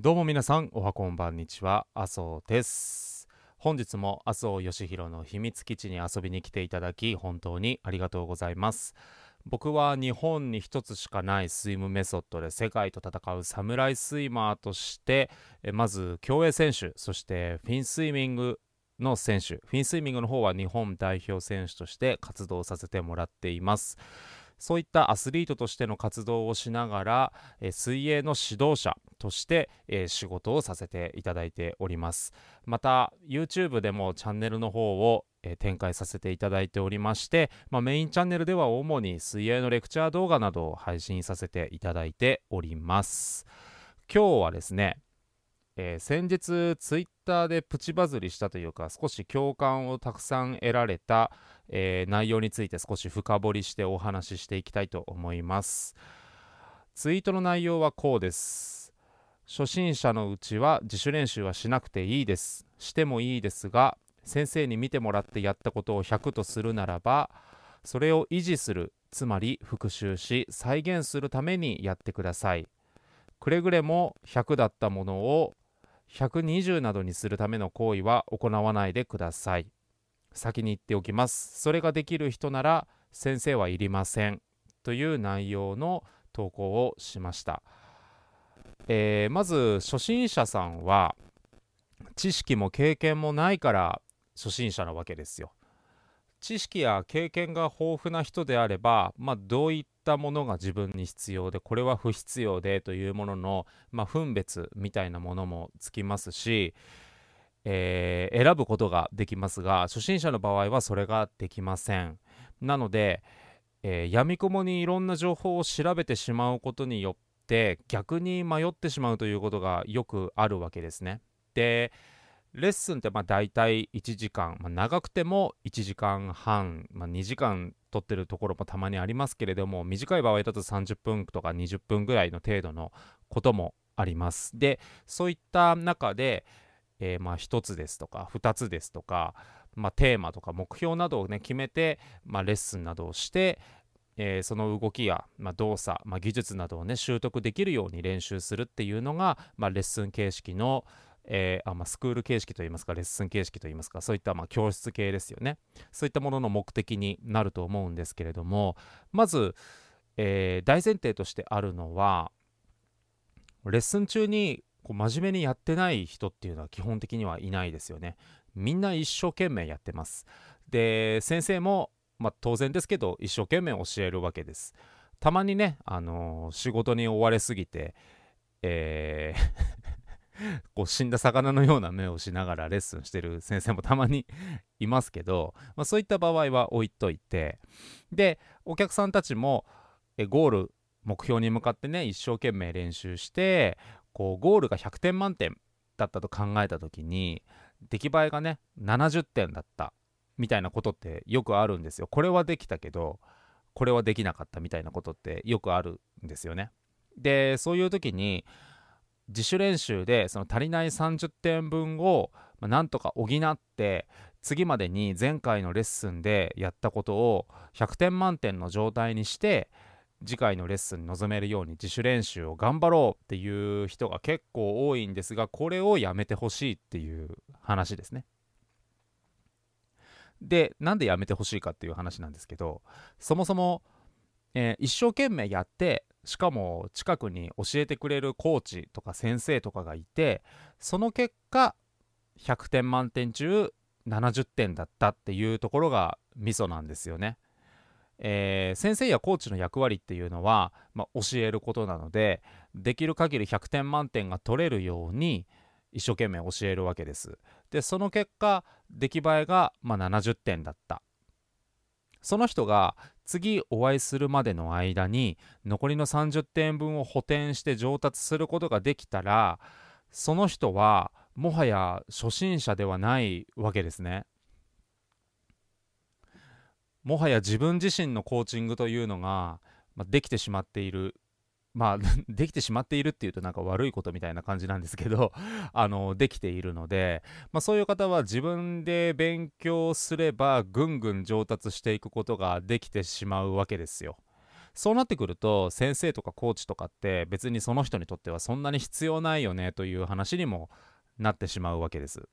どうも皆さんおはこんばんにちは。麻生です。本日も麻生義弘の秘密基地に遊びに来ていただき本当にありがとうございます。僕は日本に一つしかないスイムメソッドで世界と戦うサムライスイマーとしてまず競泳選手そしてフィンスイミングの選手。フィンスイミングの方は日本代表選手として活動させてもらっています。そういったアスリートとしての活動をしながら、え水泳の指導者として、え仕事をさせていただいております。また YouTube でもチャンネルの方を、え展開させていただいておりまして、まあ、メインチャンネルでは主に水泳のレクチャー動画などを配信させていただいております。今日はですねえー、先日ツイッターでプチバズりしたというか少し共感をたくさん得られた、えー、内容について少し深掘りしてお話ししていきたいと思います。ツイートの内容はこうです。初心者のうちは自主練習はしなくていいです。してもいいですが先生に見てもらってやったことを100とするならばそれを維持するつまり復習し再現するためにやってください。くれぐれも100だったものを120などにするための行為は行わないでください。先に言っておきます。それができる人なら先生はいりません。という内容の投稿をしました、えー、まず初心者さんは知識も経験もないから初心者なわけですよ。知識や経験が豊富な人であれば、まあ、どういったものが自分に必要でこれは不必要でというものの、まあ、分別みたいなものもつきますし、えー、選ぶことができますが初心者の場合はそれができません。なので、えー、闇雲にいろんな情報を調べてしまうことによって逆に迷ってしまうということがよくあるわけですね。でレッスンってまあ大体1時間、まあ、長くても1時間半、まあ、2時間取ってるところもたまにありますけれども短い場合だと30分とか20分ぐらいの程度のこともあります。でそういった中で、えー、まあ1つですとか2つですとか、まあ、テーマとか目標などをね決めて、まあ、レッスンなどをしてえー、その動きや、まあ、動作、まあ、技術などをね習得できるように練習するっていうのが、まあ、レッスン形式の、えー、あまあ、スクール形式といいますかレッスン形式といいますかそういったま教室系ですよね。そういったものの目的になると思うんですけれどもまず、えー、大前提としてあるのはレッスン中にこう真面目にやってない人っていうのは基本的にはいないですよね。みんな一生懸命やってます。で先生も、まあ、当然ですけど一生懸命教えるわけです。たまにね、あのー、仕事に追われすぎてえーこう死んだ魚のような目をしながらレッスンしてる先生もたまにいますけど、まあ、そういった場合は置いといてでお客さんたちもゴール目標に向かってね一生懸命練習してこうゴールが100点満点だったと考えた時に出来栄えがね70点だったみたいなことってよくあるんですよ。これはできたけどこれはできなかったみたいなことってよくあるんですよね。でそういう時に自主練習でその足りない30点分をなんとか補って次までに前回のレッスンでやったことを100点満点の状態にして次回のレッスンに臨めるように自主練習を頑張ろうっていう人が結構多いんですがこれをやめてほしいっていう話ですね。でなんでやめてほしいかっていう話なんですけどそもそも、えー、一生懸命やってしかも近くに教えてくれるコーチとか先生とかがいてその結果100点満点中70点だったっていうところがミソなんですよね。えー、先生やコーチの役割っていうのは、まあ、教えることなのでできる限り100点満点が取れるように一生懸命教えるわけです。でその結果出来栄えが、まあ、70点だったその人が次お会いするまでの間に残りの30点分を補填して上達することができたらその人はもはや初心者ではないわけですね。もはや自分自身のコーチングというのが、できてしまっているまあ、できてしまっているっていうとなんか悪いことみたいな感じなんですけど、あの、できているので、まあそういう方は自分で勉強すればぐんぐん上達していくことができてしまうわけですよ。そうなってくると先生とかコーチとかって別にその人にとってはそんなに必要ないよねという話にもなってしまうわけです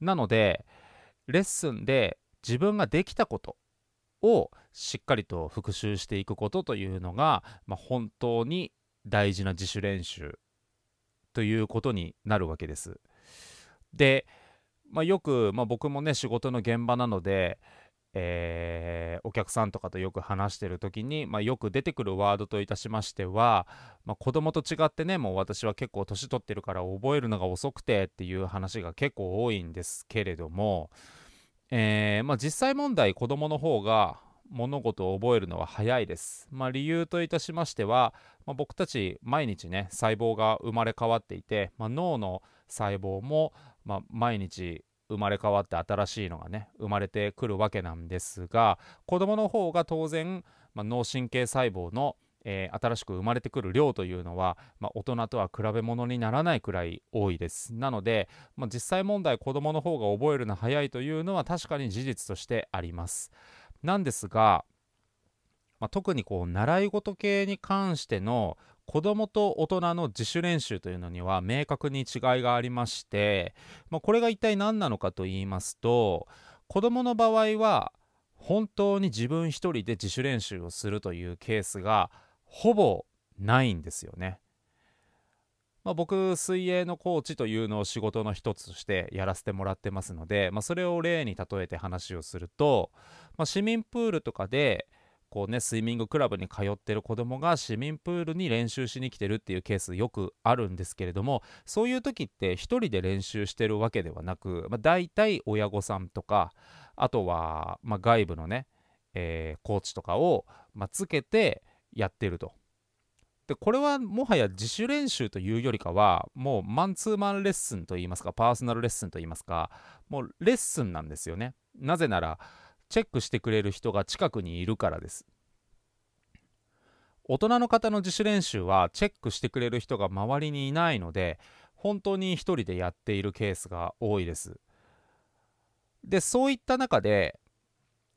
なのでレッスンで自分ができたことをしっかりと復習していくことというのが、まあ、本当に大事な自主練習ということになるわけです。で、まあ、よく、まあ、僕もね仕事の現場なので、えー、お客さんとかとよく話してる時に、まあ、よく出てくるワードといたしましては、まあ、子供と違ってねもう私は結構年取ってるから覚えるのが遅くてっていう話が結構多いんですけれども、えー、まあ、実際問題子供の方が物事を覚えるのは早いです。まあ、理由といたしましては、まあ、僕たち毎日ね細胞が生まれ変わっていて、まあ、脳の細胞も、ま毎日生まれ変わって新しいのがね生まれてくるわけなんですが子供の方が当然、ま脳神経細胞のえー、新しく生まれてくる量というのは、まあ、大人とは比べ物にならないくらい多いです。なので、まあ、実際問題子供の方が覚えるの早いというのは確かに事実としてあります。なんですが、まあ、特にこう習い事系に関しての子供と大人の自主練習というのには明確に違いがありまして、まあ、これが一体何なのかと言いますと子供の場合は本当に自分一人で自主練習をするというケースがほぼないんですよね。まあ、僕水泳のコーチというのを仕事の一つとしてやらせてもらってますので、まあ、それを例に例えて話をすると、まあ、市民プールとかでこうねスイミングクラブに通ってる子供が市民プールに練習しに来てるっていうケースよくあるんですけれどもそういう時って1人で練習してるわけではなく、まあ、大体親御さんとかあとは、ま、外部のね、えー、コーチとかを、ま、つけてやってると。でこれはもはや自主練習というよりかはもうマンツーマンレッスンといいますかパーソナルレッスンといいますかもうレッスンなんですよね。なぜならチェックしてくれる人が近くにいるからです。大人の方の自主練習はチェックしてくれる人が周りにいないので本当に一人でやっているケースが多いです。でそういった中で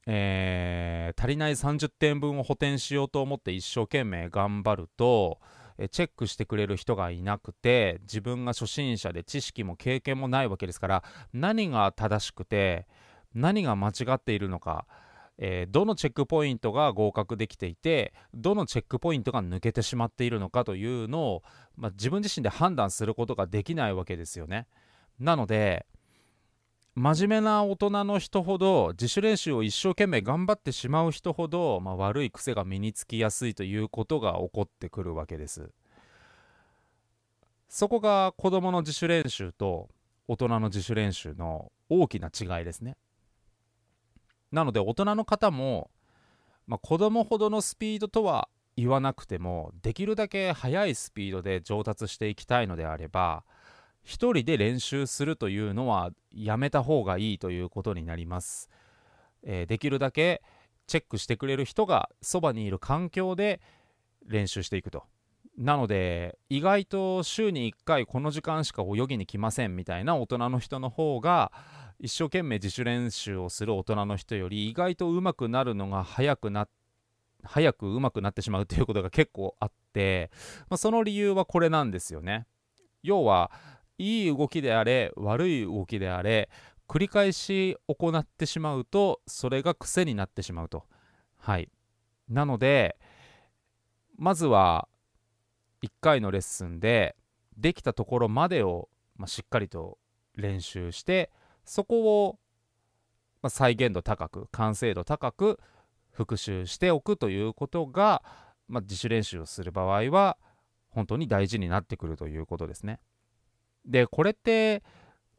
えー、足りない30点分を補填しようと思って一生懸命頑張ると、えチェックしてくれる人がいなくて自分が初心者で知識も経験もないわけですから何が正しくて何が間違っているのか、えー、どのチェックポイントが合格できていてどのチェックポイントが抜けてしまっているのかというのを、まあ、自分自身で判断することができないわけですよね。なので真面目な大人の人ほど自主練習を一生懸命頑張ってしまう人ほど、まあ、悪い癖が身につきやすいということが起こってくるわけです。そこが子どもの自主練習と大人の自主練習の大きな違いですね。なので大人の方も、まあ、子供ほどのスピードとは言わなくてもできるだけ速いスピードで上達していきたいのであれば1人で練習するというのはやめた方がいいということになります、えー、できるだけチェックしてくれる人がそばにいる環境で練習していくと。なので意外と週に1回この時間しか泳ぎに来ませんみたいな大人の人の方が一生懸命自主練習をする大人の人より意外と上手くなるのが早くな早く上手くなってしまうということが結構あって、まあ、その理由はこれなんですよね。要はいい動きであれ悪い動きであれ繰り返し行ってしまうとそれが癖になってしまうとはいなのでまずは1回のレッスンでできたところまでを、まあ、しっかりと練習してそこを、まあ、再現度高く完成度高く復習しておくということが、まあ、自主練習をする場合は本当に大事になってくるということですね。でこれって、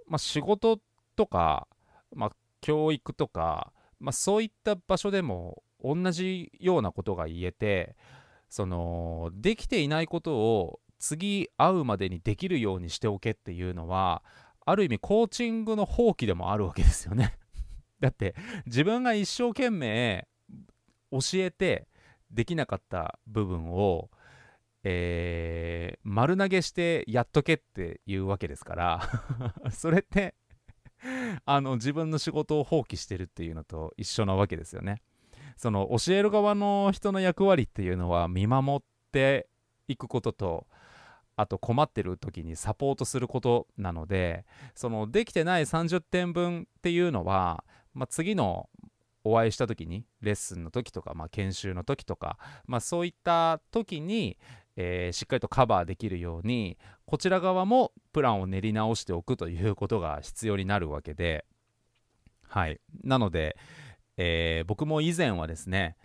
まあ、仕事とか、まあ、教育とか、まあ、そういった場所でも同じようなことが言えてそのできていないことを次会うまでにできるようにしておけっていうのはある意味コーチングの放棄でもあるわけですよね。だって自分が一生懸命教えてできなかった部分をえー、丸投げしてやっとけっていうわけですから それってあの自分の仕事を放棄してるっていうのと一緒なわけですよね。その教える側の人の役割っていうのは見守っていくこととあと困ってる時にサポートすることなのでそのできてない30点分っていうのは、まあ、次のお会いした時にレッスンの時とか、まあ、研修の時とか、まあ、そういった時に、えー、しっかりとカバーできるようにこちら側もプランを練り直しておくということが必要になるわけではいなので、えー、僕も以前はですね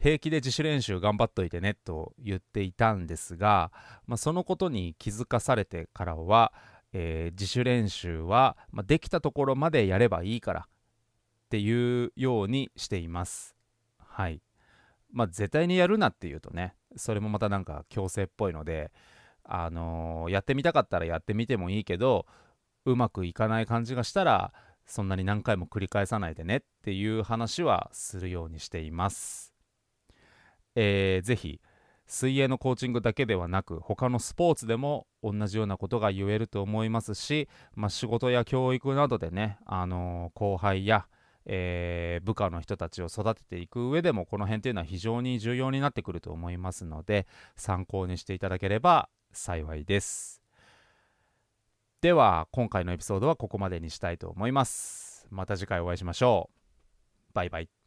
平気で自主練習頑張っといてねと言っていたんですが、まあ、そのことに気づかされてからは、えー、自主練習は、まあ、できたところまでやればいいからっていうようにしています。はい。まあ絶対にやるなっていうとね、それもまたなんか強制っぽいので、あのー、やってみたかったらやってみてもいいけど、うまくいかない感じがしたら、そんなに何回も繰り返さないでねっていう話はするようにしています。えー、ぜひ水泳のコーチングだけではなく他のスポーツでも同じようなことが言えると思いますし、まあ、仕事や教育などでね、あのー、後輩や、えー、部下の人たちを育てていく上でもこの辺というのは非常に重要になってくると思いますので参考にしていただければ幸いです。では今回のエピソードはここまでにしたいと思います。また次回お会いしましょう。バイバイ。